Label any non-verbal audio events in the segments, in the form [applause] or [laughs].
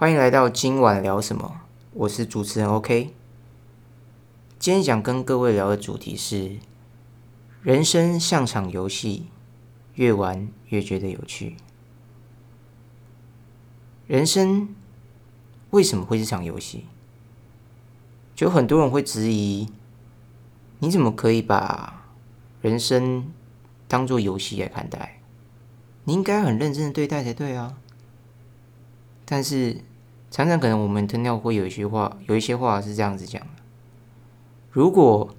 欢迎来到今晚聊什么？我是主持人 OK。今天想跟各位聊的主题是：人生像场游戏，越玩越觉得有趣。人生为什么会是场游戏？就很多人会质疑：你怎么可以把人生当做游戏来看待？你应该很认真的对待才对啊！但是。常常可能我们听到会有一句话，有一些话是这样子讲的：如果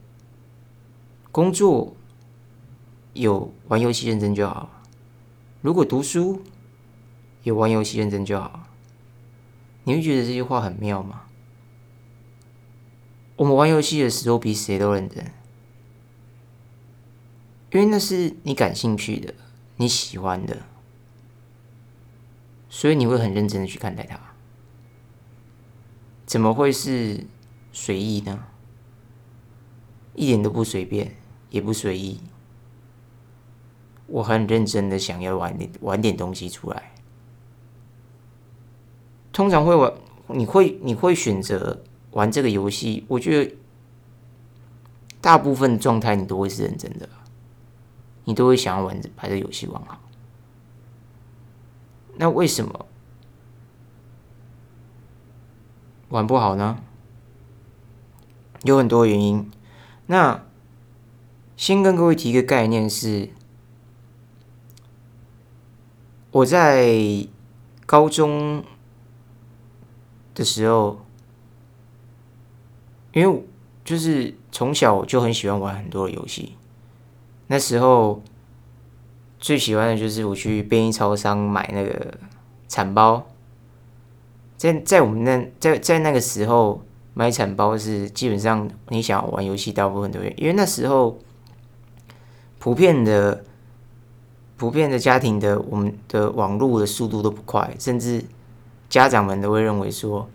工作有玩游戏认真就好，如果读书有玩游戏认真就好。你会觉得这句话很妙吗？我们玩游戏的时候比谁都认真，因为那是你感兴趣的、你喜欢的，所以你会很认真的去看待它。怎么会是随意呢？一点都不随便，也不随意。我很认真的想要玩点玩点东西出来。通常会玩，你会你会选择玩这个游戏？我觉得大部分状态你都会是认真的，你都会想要玩把这游戏玩好。那为什么？玩不好呢，有很多原因。那先跟各位提一个概念是，我在高中的时候，因为就是从小就很喜欢玩很多游戏。那时候最喜欢的就是我去便利超商买那个铲包。在在我们那在在那个时候买产包是基本上你想玩游戏大部分都会，因为那时候普遍的普遍的家庭的我们的网络的速度都不快，甚至家长们都会认为说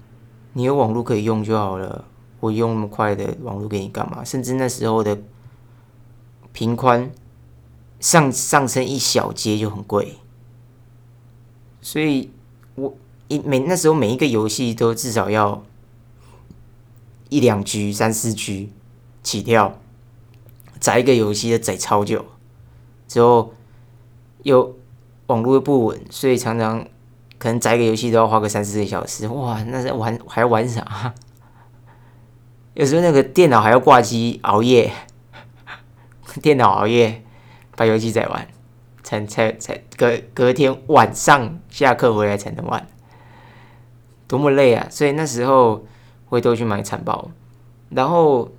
你有网络可以用就好了，我用那么快的网络给你干嘛？甚至那时候的频宽上上升一小阶就很贵，所以我。一每那时候每一个游戏都至少要一两 G、三四 G 起跳，载一个游戏的载超久，之后又网络又不稳，所以常常可能载一个游戏都要花个三四个小时。哇，那是玩还要玩啥？[laughs] 有时候那个电脑还要挂机熬夜，[laughs] 电脑熬夜把游戏载完，才才才隔隔天晚上下课回来才能玩。多么累啊！所以那时候会都去买残包，然后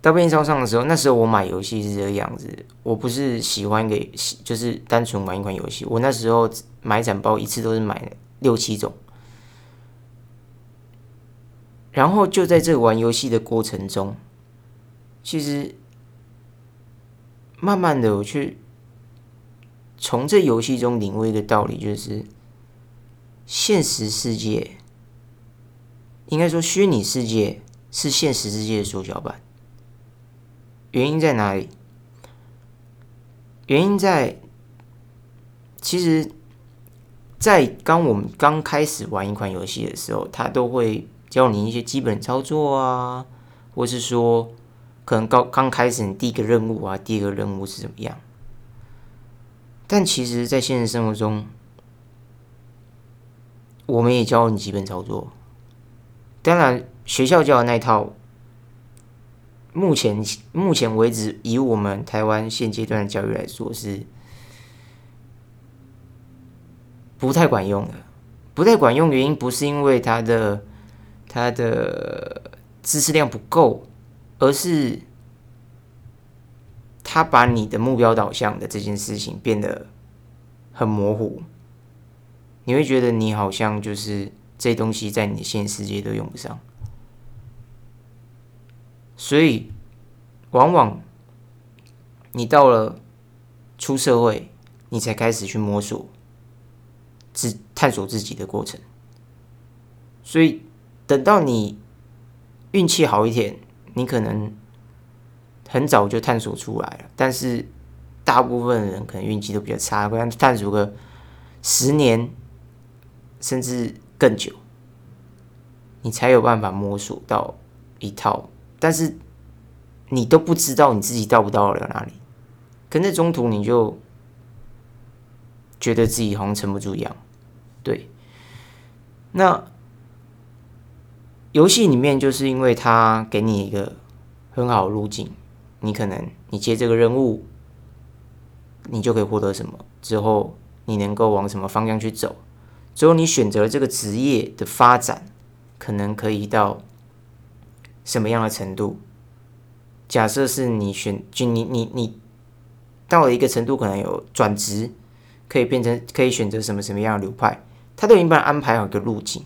到便利超商的时候，那时候我买游戏是这个样子。我不是喜欢给，就是单纯玩一款游戏。我那时候买残包一次都是买六七种，然后就在这玩游戏的过程中，其实慢慢的我去从这游戏中领悟一个道理，就是。现实世界，应该说虚拟世界是现实世界的缩小版。原因在哪里？原因在，其实，在刚我们刚开始玩一款游戏的时候，他都会教你一些基本操作啊，或是说，可能刚刚开始你第一个任务啊，第二个任务是怎么样？但其实，在现实生活中，我们也教你基本操作，当然学校教的那套，目前目前为止，以我们台湾现阶段的教育来说，是不太管用的。不太管用原因不是因为它的它的知识量不够，而是他把你的目标导向的这件事情变得很模糊。你会觉得你好像就是这东西在你的现实世界都用不上，所以往往你到了出社会，你才开始去摸索、自探索自己的过程。所以等到你运气好一点，你可能很早就探索出来了。但是大部分人可能运气都比较差，可能探索个十年。甚至更久，你才有办法摸索到一套，但是你都不知道你自己到不到了哪里，可在中途你就觉得自己好像撑不住一样，对。那游戏里面就是因为它给你一个很好的路径，你可能你接这个任务，你就可以获得什么，之后你能够往什么方向去走。只有你选择了这个职业的发展，可能可以到什么样的程度？假设是你选，就你你你到了一个程度，可能有转职，可以变成可以选择什么什么样的流派，他都已经帮你安排好一个路径，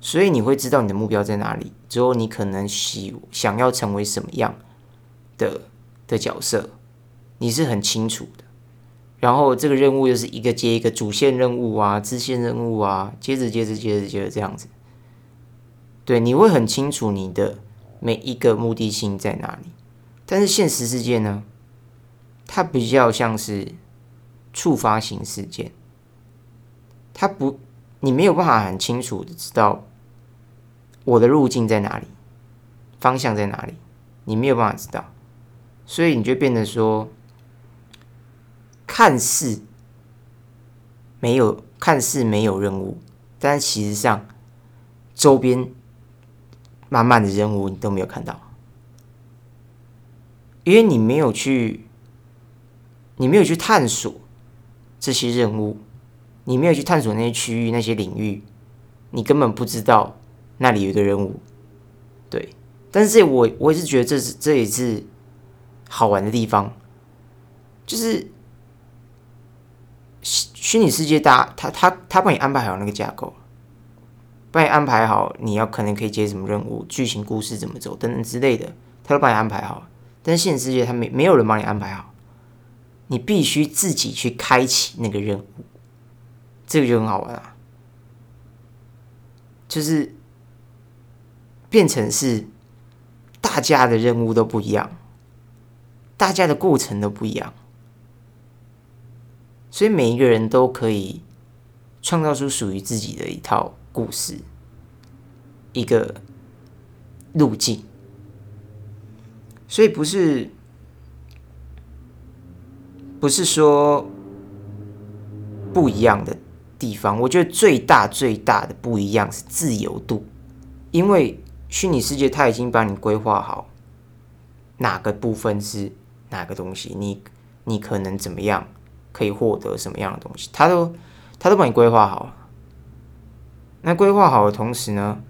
所以你会知道你的目标在哪里。之后你可能喜想要成为什么样的的角色，你是很清楚的。然后这个任务又是一个接一个主线任务啊、支线任务啊，接着接着接着接着这样子，对，你会很清楚你的每一个目的性在哪里。但是现实世界呢，它比较像是触发型事件，它不，你没有办法很清楚的知道我的路径在哪里，方向在哪里，你没有办法知道，所以你就变得说。看似没有，看似没有任务，但其实上周边满满的任务你都没有看到，因为你没有去，你没有去探索这些任务，你没有去探索那些区域、那些领域，你根本不知道那里有一个任务。对，但是我我也是觉得这是这也是好玩的地方，就是。虚拟世界大，他他他帮你安排好那个架构，帮你安排好你要可能可以接什么任务、剧情故事怎么走等等之类的，他都帮你安排好。但是现实世界他没没有人帮你安排好，你必须自己去开启那个任务，这个就很好玩啊，就是变成是大家的任务都不一样，大家的过程都不一样。所以每一个人都可以创造出属于自己的一套故事，一个路径。所以不是不是说不一样的地方，我觉得最大最大的不一样是自由度，因为虚拟世界它已经帮你规划好哪个部分是哪个东西，你你可能怎么样。可以获得什么样的东西？他都他都帮你规划好了。那规划好的同时呢，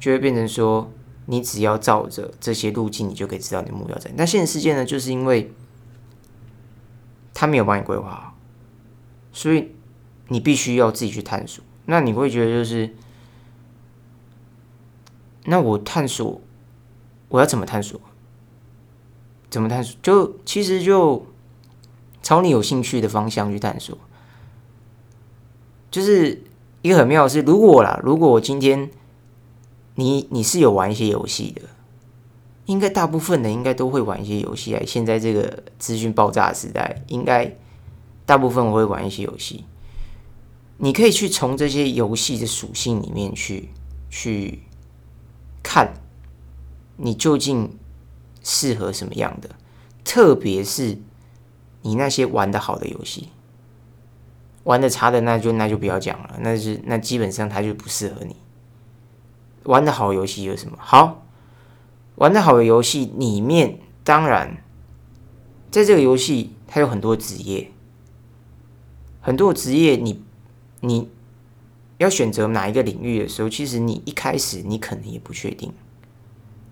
就会变成说，你只要照着这些路径，你就可以知道你的目标在。那现实世界呢，就是因为他没有帮你规划好，所以你必须要自己去探索。那你会觉得就是，那我探索，我要怎么探索？怎么探索？就其实就。朝你有兴趣的方向去探索，就是一个很妙的是，如果啦，如果我今天你你是有玩一些游戏的，应该大部分的应该都会玩一些游戏。哎，现在这个资讯爆炸的时代，应该大部分我会玩一些游戏。你可以去从这些游戏的属性里面去去看，你究竟适合什么样的，特别是。你那些玩的好的游戏，玩的差的那就那就不要讲了，那是那基本上它就不适合你。玩的好游戏有什么好？玩的好的游戏里面，当然，在这个游戏它有很多职业，很多职业你你要选择哪一个领域的时候，其实你一开始你可能也不确定。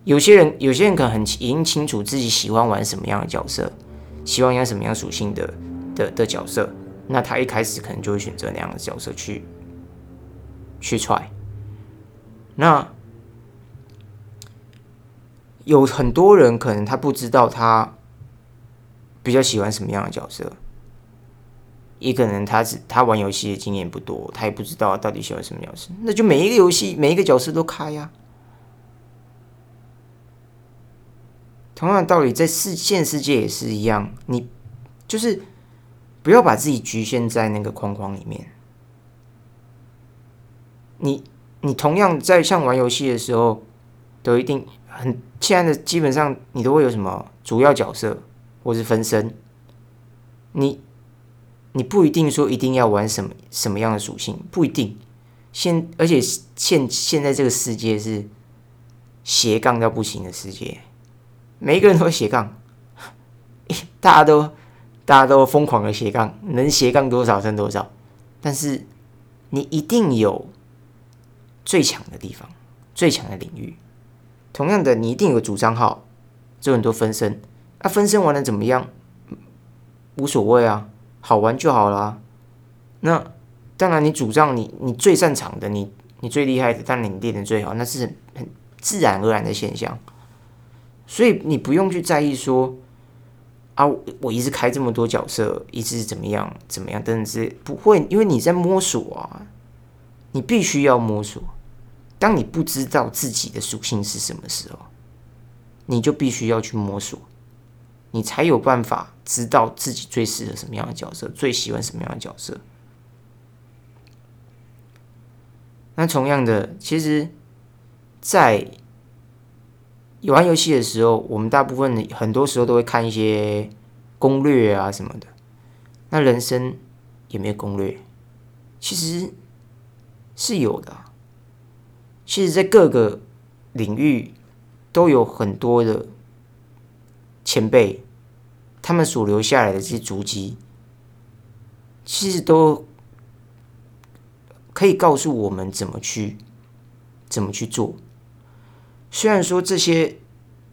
有些人有些人可能很已经清楚自己喜欢玩什么样的角色。希望演什么样属性的的的角色，那他一开始可能就会选择那样的角色去去踹。那有很多人可能他不知道他比较喜欢什么样的角色，也可能他只他玩游戏的经验不多，他也不知道到底喜欢什么角色。那就每一个游戏每一个角色都开呀。同样的道理，在世现世界也是一样，你就是不要把自己局限在那个框框里面。你你同样在像玩游戏的时候，都一定很现在的基本上你都会有什么主要角色或是分身，你你不一定说一定要玩什么什么样的属性，不一定。现而且现现在这个世界是斜杠到不行的世界，每一个人都会斜杠，[laughs] 大家都大家都疯狂的斜杠，能斜杠多少算多少。但是你一定有最强的地方，最强的领域。同样的，你一定有主账号，就很多分身。那分身玩的怎么样？无所谓啊，好玩就好啦。那。当然，你主张你你最擅长的，你你最厉害的，当然你练的最好，那是很自然而然的现象。所以你不用去在意说啊，我一直开这么多角色，一直怎么样怎么样，等等之类，不会，因为你在摸索啊，你必须要摸索。当你不知道自己的属性是什么时候，你就必须要去摸索，你才有办法知道自己最适合什么样的角色，最喜欢什么样的角色。那同样的，其实，在玩游戏的时候，我们大部分很多时候都会看一些攻略啊什么的。那人生有没有攻略？其实是有的。其实，在各个领域都有很多的前辈，他们所留下来的这些足迹，其实都。可以告诉我们怎么去怎么去做。虽然说这些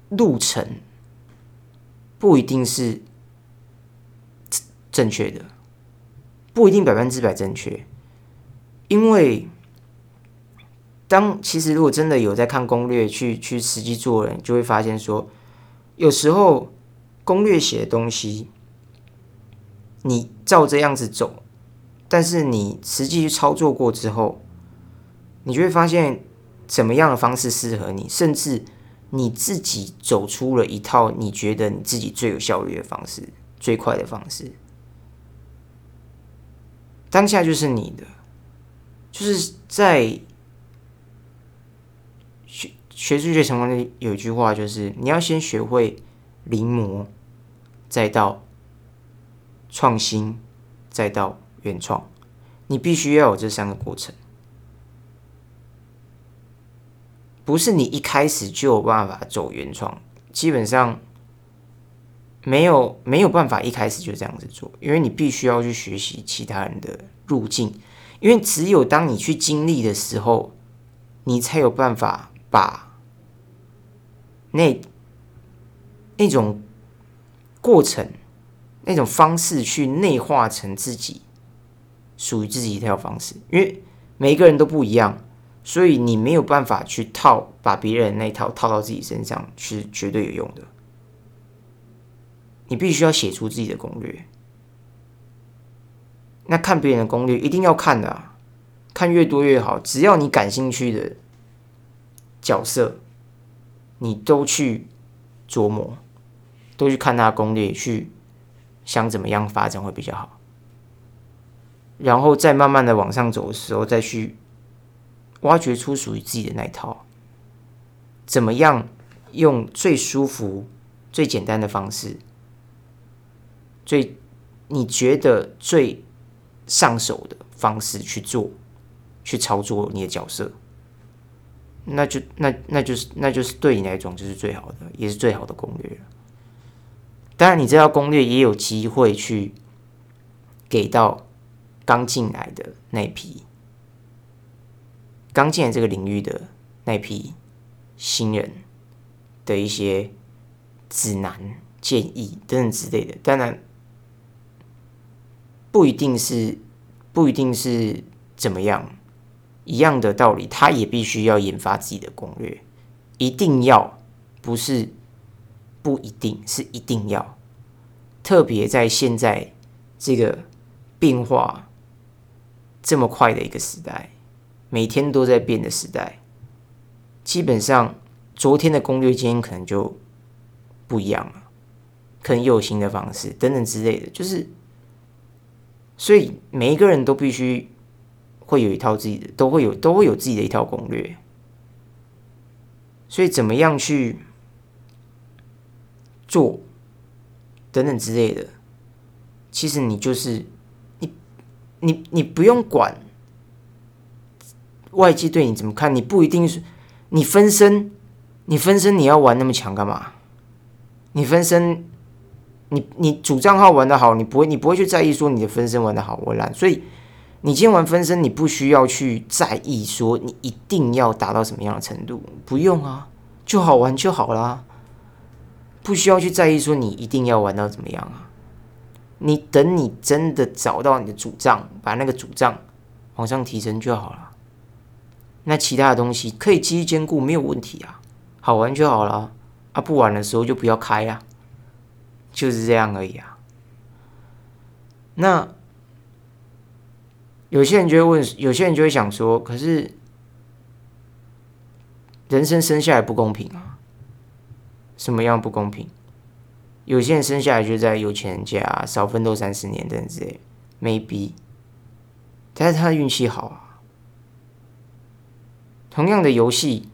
路程不一定是正确的，不一定百分之百正确，因为当其实如果真的有在看攻略去去实际做人，就会发现说，有时候攻略写的东西，你照这样子走。但是你实际去操作过之后，你就会发现怎么样的方式适合你，甚至你自己走出了一套你觉得你自己最有效率的方式、最快的方式。当下就是你的，就是在学学数学成功的有一句话，就是你要先学会临摹，再到创新，再到。原创，你必须要有这三个过程，不是你一开始就有办法走原创，基本上没有没有办法一开始就这样子做，因为你必须要去学习其他人的路径，因为只有当你去经历的时候，你才有办法把那那种过程、那种方式去内化成自己。属于自己一套方式，因为每个人都不一样，所以你没有办法去套把别人那套套到自己身上是绝对有用的。你必须要写出自己的攻略。那看别人的攻略一定要看的，看越多越好。只要你感兴趣的角色，你都去琢磨，都去看他的攻略，去想怎么样发展会比较好。然后再慢慢的往上走的时候，再去挖掘出属于自己的那一套，怎么样用最舒服、最简单的方式，最你觉得最上手的方式去做，去操作你的角色，那就那那就是那就是对你来讲就是最好的，也是最好的攻略。当然，你这套攻略也有机会去给到。刚进来的那批，刚进来这个领域的那批新人的一些指南、建议等等之类的，当然不一定是不一定是怎么样一样的道理，他也必须要研发自己的攻略，一定要不是不一定是一定要，特别在现在这个变化。这么快的一个时代，每天都在变的时代，基本上昨天的攻略今天可能就不一样了，可能又有新的方式等等之类的，就是，所以每一个人都必须会有一套自己的，都会有都会有自己的一套攻略。所以怎么样去做等等之类的，其实你就是你你你不用管外界对你怎么看，你不一定是你分身，你分身你要玩那么强干嘛？你分身，你你主账号玩的好，你不会你不会去在意说你的分身玩的好或烂，所以你今天玩分身，你不需要去在意说你一定要达到什么样的程度，不用啊，就好玩就好啦，不需要去在意说你一定要玩到怎么样啊，你等你真的找到你的主账，把那个主账往上提升就好了，那其他的东西可以继续兼顾，没有问题啊，好玩就好了。啊，不玩的时候就不要开呀，就是这样而已啊。那有些人就会问，有些人就会想说，可是人生生下来不公平啊？什么样不公平？有些人生下来就在有钱人家，少奋斗三十年等之类，maybe，但是他运气好啊。同样的游戏，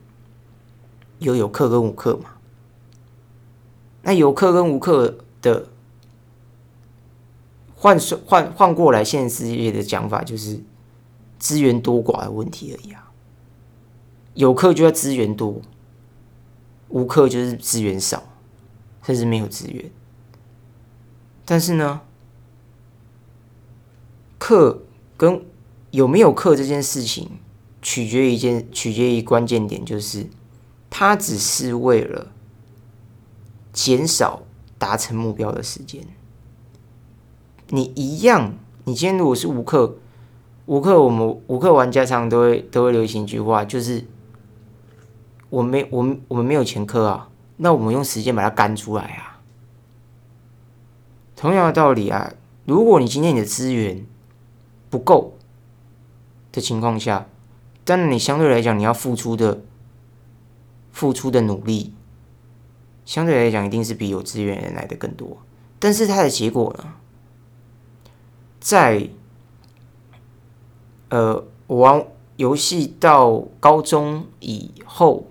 有有课跟无课嘛？那有课跟无课的换算换换过来，现实世界的讲法就是资源多寡的问题而已啊。有课就要资源多，无课就是资源少，甚至没有资源。但是呢，课跟有没有课这件事情，取决于一件取决于关键点，就是它只是为了。减少达成目标的时间，你一样。你今天如果是无课，无课，我们无课玩家常常都会都会流行一句话，就是我没我们我们没有前科啊，那我们用时间把它干出来啊。同样的道理啊，如果你今天你的资源不够的情况下，但你相对来讲你要付出的付出的努力。相对来讲，一定是比有资源人来的更多。但是它的结果呢，在呃，玩游戏到高中以后，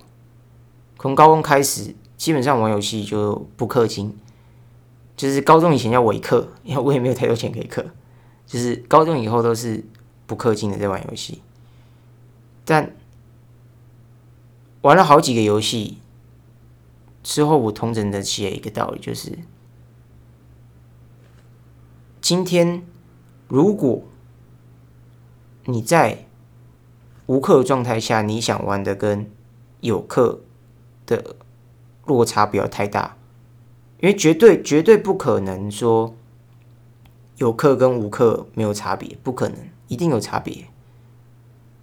从高中开始，基本上玩游戏就不氪金。就是高中以前叫伪氪，因 [laughs] 为我也没有太多钱可以氪。就是高中以后都是不氪金的在玩游戏，但玩了好几个游戏。之后，我同整的起了一个道理，就是今天如果你在无课状态下，你想玩的跟有课的落差不要太大，因为绝对绝对不可能说有课跟无课没有差别，不可能，一定有差别。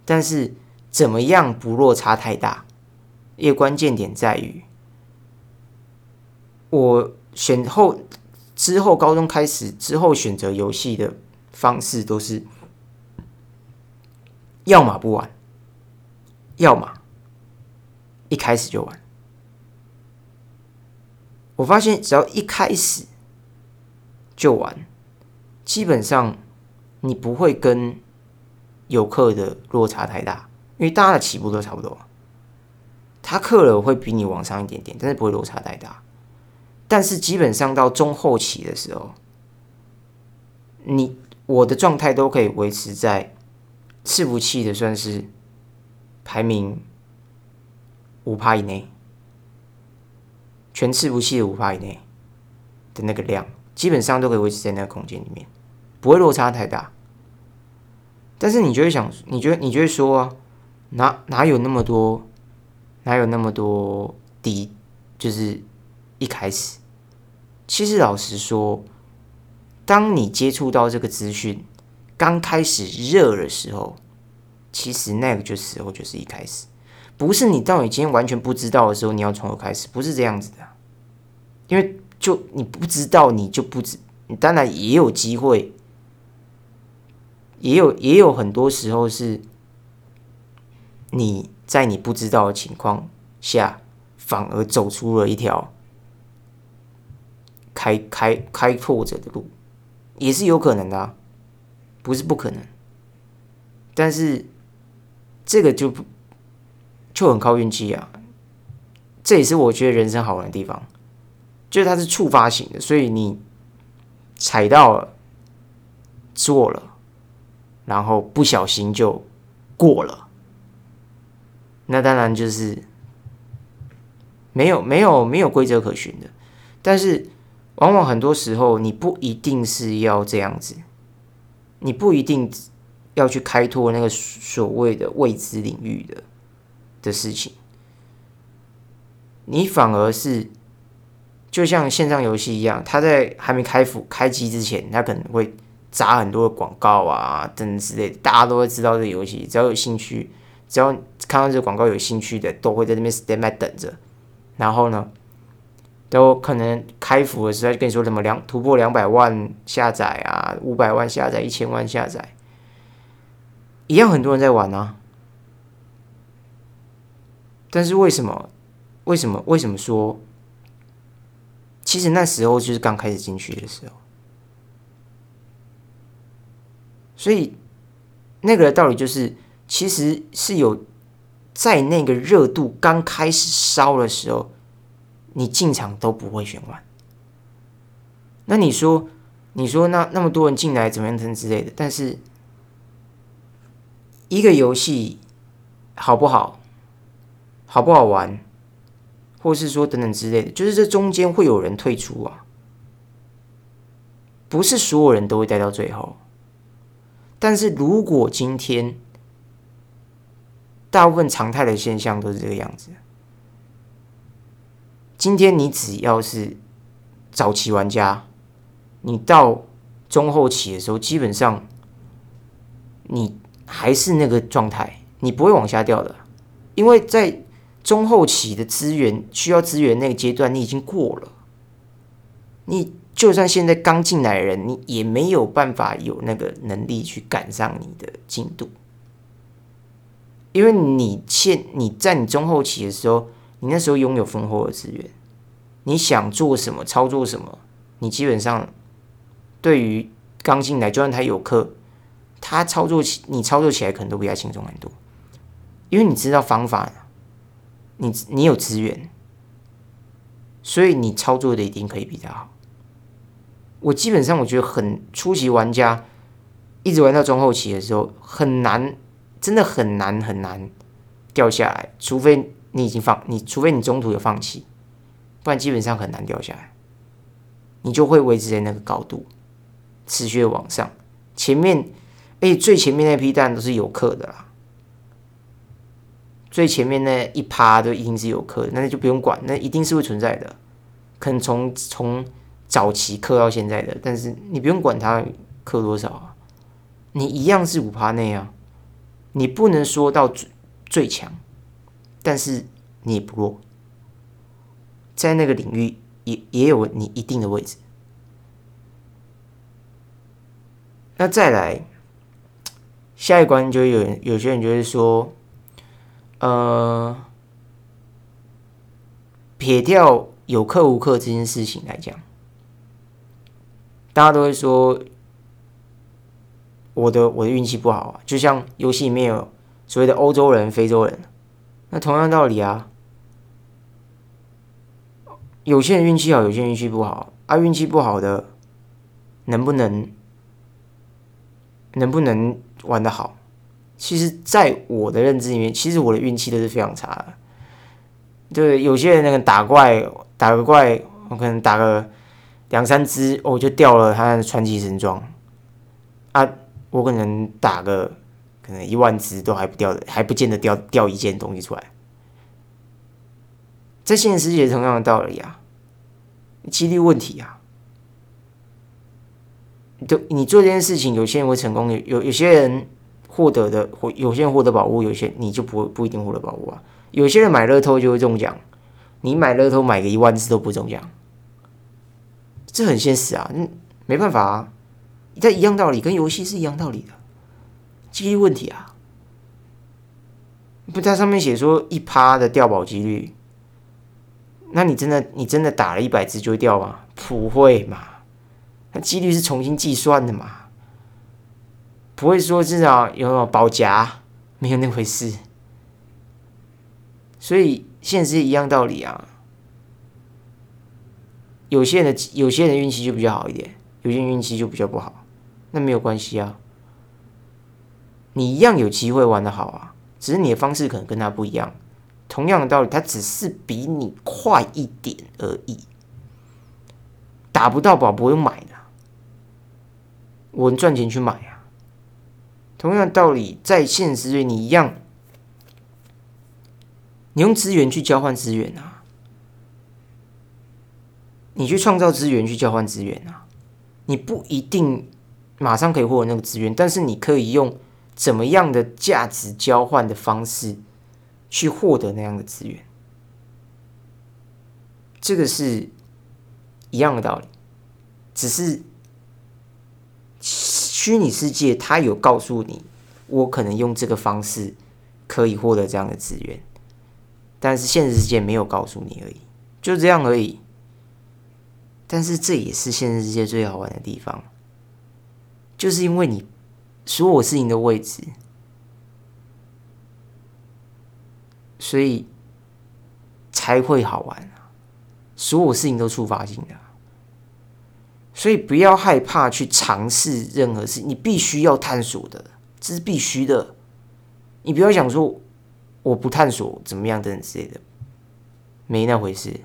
但是怎么样不落差太大？一个关键点在于。我选后之后，高中开始之后选择游戏的方式都是，要么不玩，要么一开始就玩。我发现只要一开始就玩，基本上你不会跟游客的落差太大，因为大家的起步都差不多。他克了会比你往上一点点，但是不会落差太大。但是基本上到中后期的时候，你我的状态都可以维持在伺服器的算是排名五趴以内，全伺服器的五趴以内的那个量，基本上都可以维持在那个空间里面，不会落差太大。但是你就会想，你觉得你就会说，哪哪有那么多，哪有那么多低，就是。一开始，其实老实说，当你接触到这个资讯刚开始热的时候，其实那个就时候就是一开始，不是你到你今天完全不知道的时候，你要从头开始，不是这样子的。因为就你不知道，你就不知，你当然也有机会，也有也有很多时候是你在你不知道的情况下，反而走出了一条。开开开拓者的路，也是有可能的，不是不可能。但是这个就不就很靠运气啊。这也是我觉得人生好玩的地方，就是它是触发型的，所以你踩到了，做了，然后不小心就过了，那当然就是没有没有没有规则可循的。但是往往很多时候，你不一定是要这样子，你不一定要去开拓那个所谓的未知领域的的事情。你反而是就像线上游戏一样，它在还没开服开机之前，它可能会砸很多的广告啊等之类，大家都会知道这个游戏。只要有兴趣，只要看到这个广告有兴趣的，都会在那边 stand by 等着。然后呢，都可能开服的时候就跟你说什么两突破两百万下载啊，五百万下载，一千万下载，一样很多人在玩啊。但是为什么？为什么？为什么说？其实那时候就是刚开始进去的时候，所以那个道理就是，其实是有在那个热度刚开始烧的时候，你进场都不会选完。那你说，你说那那么多人进来怎么样等之类的？但是一个游戏好不好，好不好玩？或是说等等之类的，就是这中间会有人退出啊，不是所有人都会待到最后。但是如果今天大部分常态的现象都是这个样子，今天你只要是早期玩家，你到中后期的时候，基本上你还是那个状态，你不会往下掉的，因为在。中后期的资源需要资源那个阶段，你已经过了。你就算现在刚进来的人，你也没有办法有那个能力去赶上你的进度，因为你现你在你中后期的时候，你那时候拥有丰厚的资源，你想做什么操作什么，你基本上对于刚进来，就算他有课，他操作起你操作起来可能都比他轻松很多，因为你知道方法。你你有资源，所以你操作的一定可以比他好。我基本上我觉得很初级玩家，一直玩到中后期的时候，很难，真的很难很难掉下来，除非你已经放，你除非你中途有放弃，不然基本上很难掉下来。你就会维持在那个高度，持续往上。前面，哎，最前面那批蛋都是有刻的啦。最前面那一趴都一定是有刻，那你就不用管，那一定是会存在的。可能从从早期刻到现在的，但是你不用管它刻多少啊，你一样是五趴内啊。你不能说到最最强，但是你也不弱，在那个领域也也有你一定的位置。那再来下一关，就有有些人就会说。呃，撇掉有课无课这件事情来讲，大家都会说我的我的运气不好啊。就像游戏里面有所谓的欧洲人、非洲人，那同样道理啊。有些人运气好，有些人运气不好啊。运气不好的能不能能不能玩的好？其实，在我的认知里面，其实我的运气都是非常差的。对，有些人那个打怪，打个怪，我可能打个两三只，我就掉了他的传奇神装。啊，我可能打个可能一万只都还不掉的，还不见得掉掉一件东西出来。在现实世界同样的道理啊，几率问题啊。都你做这件事情，有些人会成功，有有有些人。获得的或有些人获得宝物，有些你就不不一定获得宝物啊。有些人买乐透就会中奖，你买乐透买个一万次都不中奖，这很现实啊。嗯，没办法啊，在一样道理，跟游戏是一样道理的，几率问题啊。不，它上面写说一趴的掉宝几率，那你真的你真的打了一百只就会掉吗？不会嘛，那几率是重新计算的嘛。不会说至少有保夹，没有那回事。所以现实一样道理啊。有些人的有些人运气就比较好一点，有些人运气就比较不好，那没有关系啊。你一样有机会玩的好啊，只是你的方式可能跟他不一样。同样的道理，他只是比你快一点而已。打不到宝不用买的，我赚钱去买啊。同样的道理，在现实里你一样，你用资源去交换资源啊。你去创造资源去交换资源啊，你不一定马上可以获得那个资源，但是你可以用怎么样的价值交换的方式去获得那样的资源，这个是一样的道理，只是虚拟世界它有告诉你，我可能用这个方式可以获得这样的资源，但是现实世界没有告诉你而已，就这样而已。但是这也是现实世界最好玩的地方，就是因为你所有事情的位置，所以才会好玩啊！所有事情都触发性的，所以不要害怕去尝试任何事，你必须要探索的，这是必须的。你不要想说我不探索怎么样等等之类的，没那回事。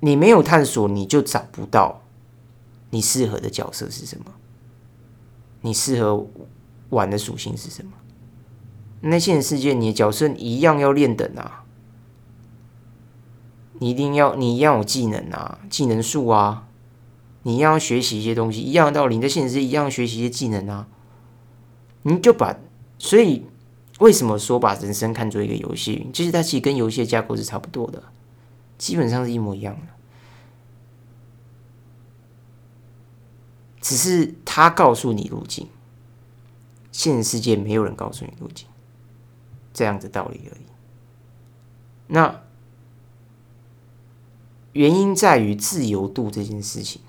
你没有探索，你就找不到你适合的角色是什么，你适合玩的属性是什么。那现实世界，你的角色一样要练等啊，你一定要，你一样有技能啊，技能树啊，你一样要学习一些东西，一样的道理，你在现实世界一样学习一些技能啊。你就把，所以为什么说把人生看作一个游戏？其实它其实跟游戏的架构是差不多的，基本上是一模一样的。只是他告诉你路径，现实世界没有人告诉你路径，这样的道理而已。那原因在于自由度这件事情，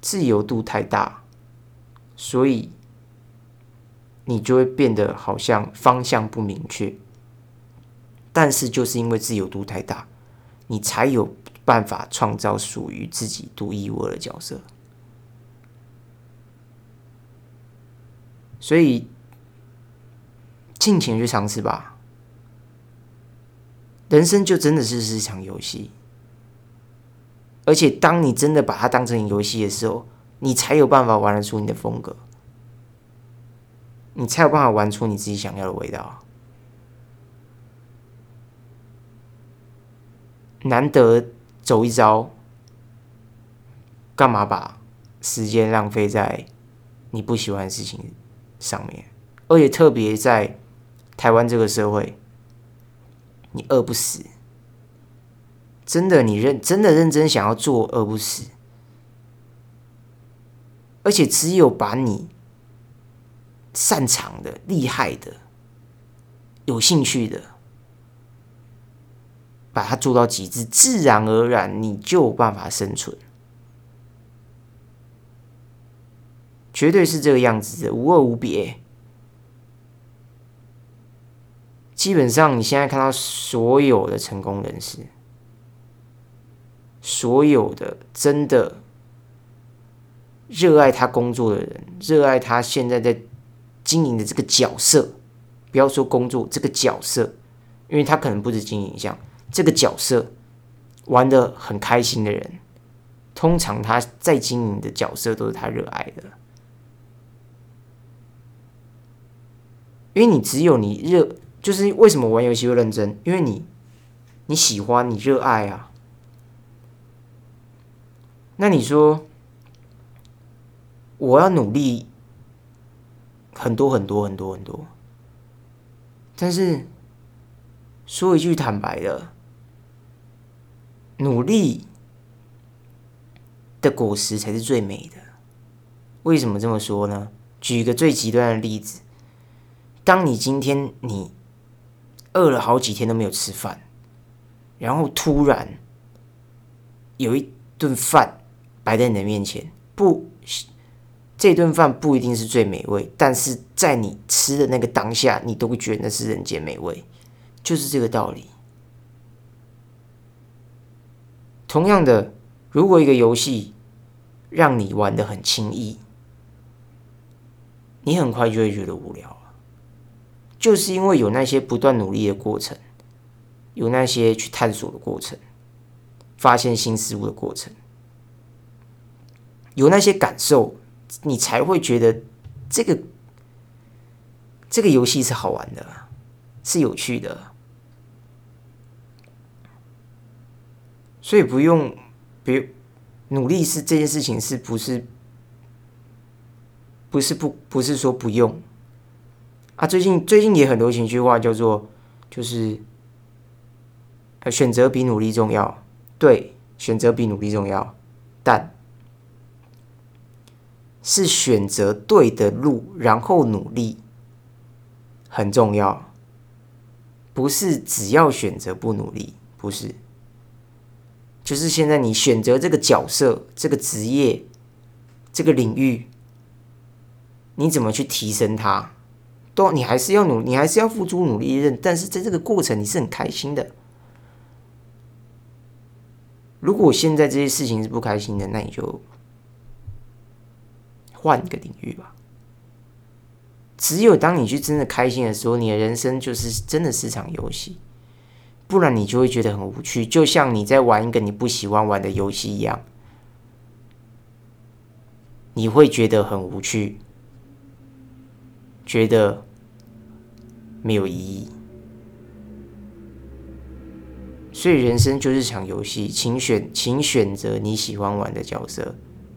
自由度太大，所以你就会变得好像方向不明确。但是就是因为自由度太大，你才有办法创造属于自己独一无二的角色。所以，尽情去尝试吧。人生就真的是是一场游戏，而且当你真的把它当成游戏的时候，你才有办法玩得出你的风格，你才有办法玩出你自己想要的味道。难得走一遭，干嘛把时间浪费在你不喜欢的事情？上面，而且特别在台湾这个社会，你饿不死，真的，你认真的认真想要做，饿不死，而且只有把你擅长的、厉害的、有兴趣的，把它做到极致，自然而然你就有办法生存。绝对是这个样子的，无二无别。基本上，你现在看到所有的成功人士，所有的真的热爱他工作的人，热爱他现在在经营的这个角色，不要说工作这个角色，因为他可能不止经营一项，这个角色玩的很开心的人，通常他在经营的角色都是他热爱的。因为你只有你热，就是为什么玩游戏会认真？因为你你喜欢，你热爱啊。那你说我要努力很多很多很多很多，但是说一句坦白的，努力的果实才是最美的。为什么这么说呢？举一个最极端的例子。当你今天你饿了好几天都没有吃饭，然后突然有一顿饭摆在你的面前，不这顿饭不一定是最美味，但是在你吃的那个当下，你都会觉得那是人间美味，就是这个道理。同样的，如果一个游戏让你玩的很轻易，你很快就会觉得无聊，就是因为有那些不断努力的过程，有那些去探索的过程，发现新事物的过程，有那些感受。你才会觉得这个这个游戏是好玩的，是有趣的，所以不用别努力是这件事情是不是不是不不是说不用啊？最近最近也很流行一句话叫做就是选择比努力重要，对，选择比努力重要，但。是选择对的路，然后努力很重要，不是只要选择不努力，不是，就是现在你选择这个角色、这个职业、这个领域，你怎么去提升它？都你还是要努，你还是要付出努力认，但是在这个过程你是很开心的。如果现在这些事情是不开心的，那你就。换一个领域吧。只有当你去真的开心的时候，你的人生就是真的是场游戏，不然你就会觉得很无趣，就像你在玩一个你不喜欢玩的游戏一样，你会觉得很无趣，觉得没有意义。所以人生就是场游戏，请选，请选择你喜欢玩的角色，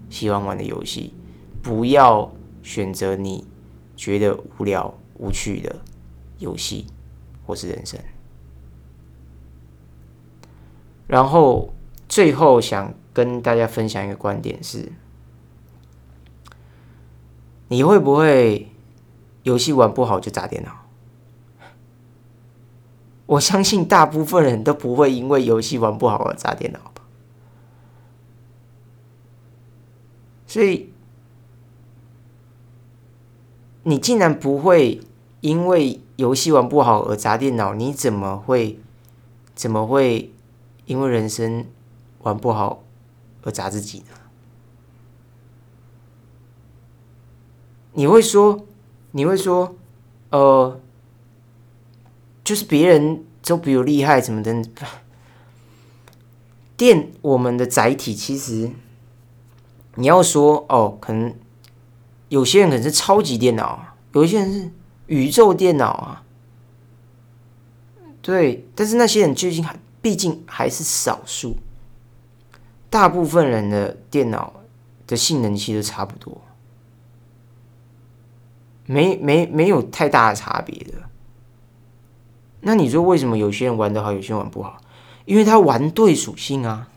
喜欢玩的游戏。不要选择你觉得无聊无趣的游戏或是人生。然后最后想跟大家分享一个观点是：你会不会游戏玩不好就砸电脑？我相信大部分人都不会因为游戏玩不好而砸电脑吧。所以。你竟然不会因为游戏玩不好而砸电脑？你怎么会怎么会因为人生玩不好而砸自己呢？你会说，你会说，呃，就是别人都比我厉害，怎么的？电我们的载体其实你要说哦，可能。有些人可能是超级电脑，有一些人是宇宙电脑啊，对，但是那些人究竟还毕竟还是少数，大部分人的电脑的性能其实差不多，没没没有太大的差别的。那你说为什么有些人玩得好，有些人玩不好？因为他玩对属性啊，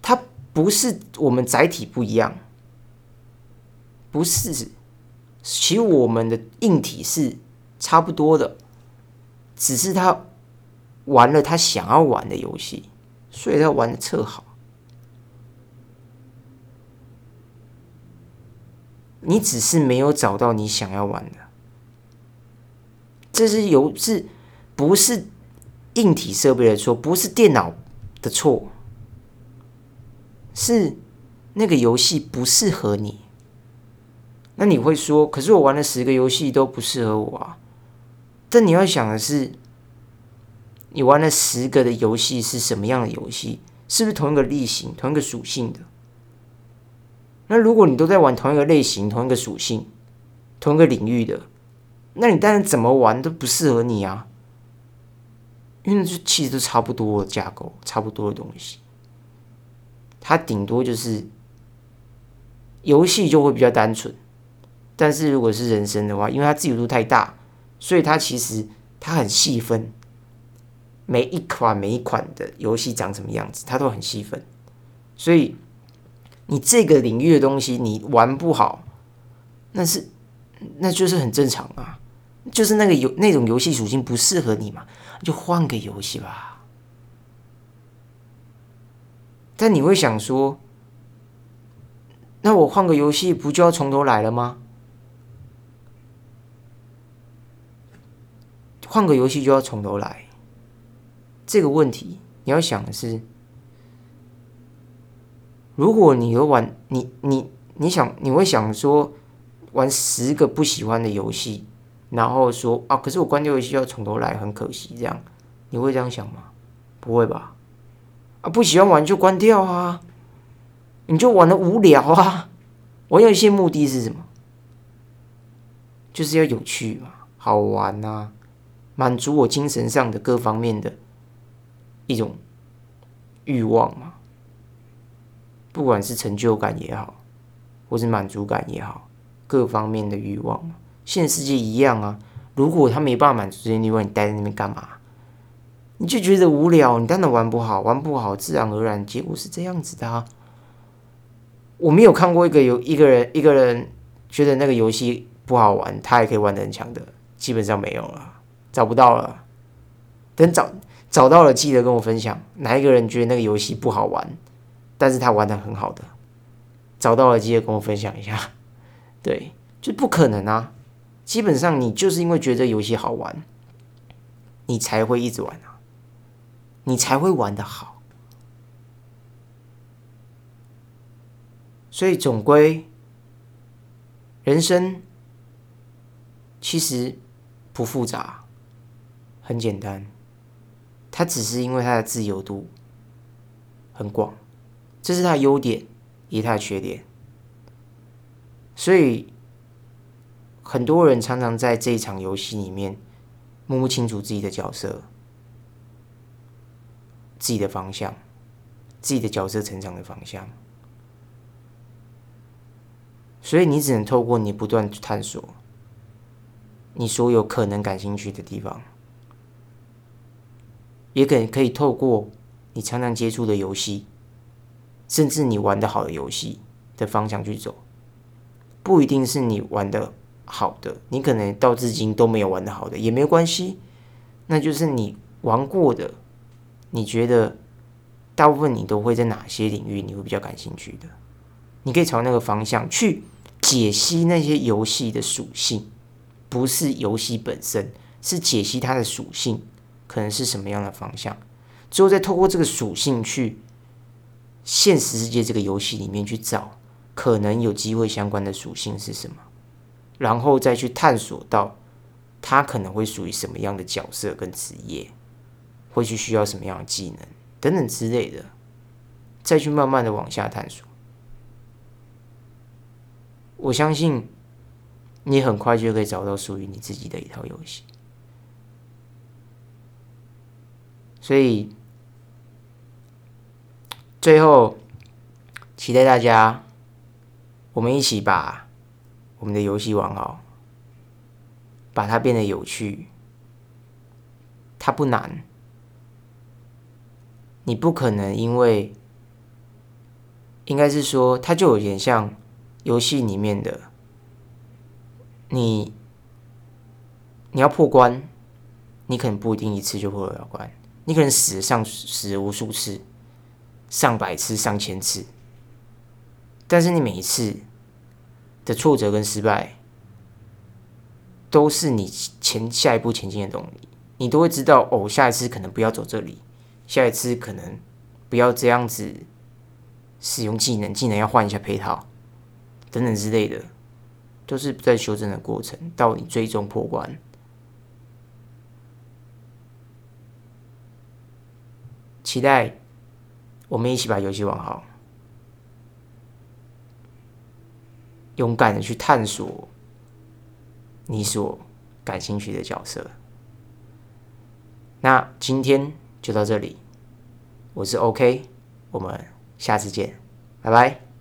他不是我们载体不一样。不是，其实我们的硬体是差不多的，只是他玩了他想要玩的游戏，所以他玩的特好。你只是没有找到你想要玩的，这是游是不是硬体设备的错？不是电脑的错，是那个游戏不适合你。那你会说，可是我玩了十个游戏都不适合我啊？但你要想的是，你玩了十个的游戏是什么样的游戏？是不是同一个类型、同一个属性的？那如果你都在玩同一个类型、同一个属性、同一个领域的，那你当然怎么玩都不适合你啊！因为这其实都差不多的架构，差不多的东西，它顶多就是游戏就会比较单纯。但是如果是人生的话，因为它自由度太大，所以它其实它很细分，每一款每一款的游戏长什么样子，它都很细分。所以你这个领域的东西你玩不好，那是那就是很正常啊，就是那个游那种游戏属性不适合你嘛，就换个游戏吧。但你会想说，那我换个游戏不就要从头来了吗？换个游戏就要从头来，这个问题你要想的是，如果你有玩，你你你想你会想说，玩十个不喜欢的游戏，然后说啊，可是我关掉游戏要从头来，很可惜，这样你会这样想吗？不会吧？啊，不喜欢玩就关掉啊，你就玩的无聊啊。玩游戏目的是什么？就是要有趣嘛，好玩呐。满足我精神上的各方面的一种欲望嘛，不管是成就感也好，或是满足感也好，各方面的欲望嘛，现实世界一样啊。如果他没办法满足这些欲望，你待在那边干嘛？你就觉得无聊，你当然玩不好，玩不好，自然而然结果是这样子的啊。我没有看过一个有一个人一个人觉得那个游戏不好玩，他也可以玩的很强的，基本上没有了。找不到了，等找找到了，记得跟我分享。哪一个人觉得那个游戏不好玩，但是他玩的很好的，找到了记得跟我分享一下。对，就不可能啊！基本上你就是因为觉得游戏好玩，你才会一直玩啊，你才会玩的好。所以总归，人生其实不复杂。很简单，它只是因为它的自由度很广，这是它的优点，也是它的缺点。所以很多人常常在这一场游戏里面摸不清楚自己的角色、自己的方向、自己的角色成长的方向。所以你只能透过你不断探索你所有可能感兴趣的地方。也可可以透过你常常接触的游戏，甚至你玩的好的游戏的方向去走，不一定是你玩的好的，你可能到至今都没有玩的好的也没关系，那就是你玩过的，你觉得大部分你都会在哪些领域你会比较感兴趣的，你可以朝那个方向去解析那些游戏的属性，不是游戏本身，是解析它的属性。可能是什么样的方向？之后再透过这个属性去现实世界这个游戏里面去找可能有机会相关的属性是什么，然后再去探索到他可能会属于什么样的角色跟职业，会去需要什么样的技能等等之类的，再去慢慢的往下探索。我相信你很快就可以找到属于你自己的一套游戏。所以，最后期待大家，我们一起把我们的游戏玩好，把它变得有趣。它不难，你不可能因为，应该是说，它就有点像游戏里面的，你你要破关，你可能不一定一次就破得了关。你可能死上死无数次，上百次、上千次，但是你每一次的挫折跟失败，都是你前下一步前进的动力。你都会知道，哦，下一次可能不要走这里，下一次可能不要这样子使用技能，技能要换一下配套，等等之类的，都是在修正的过程，到你最终破关。期待我们一起把游戏玩好，勇敢的去探索你所感兴趣的角色。那今天就到这里，我是 OK，我们下次见，拜拜。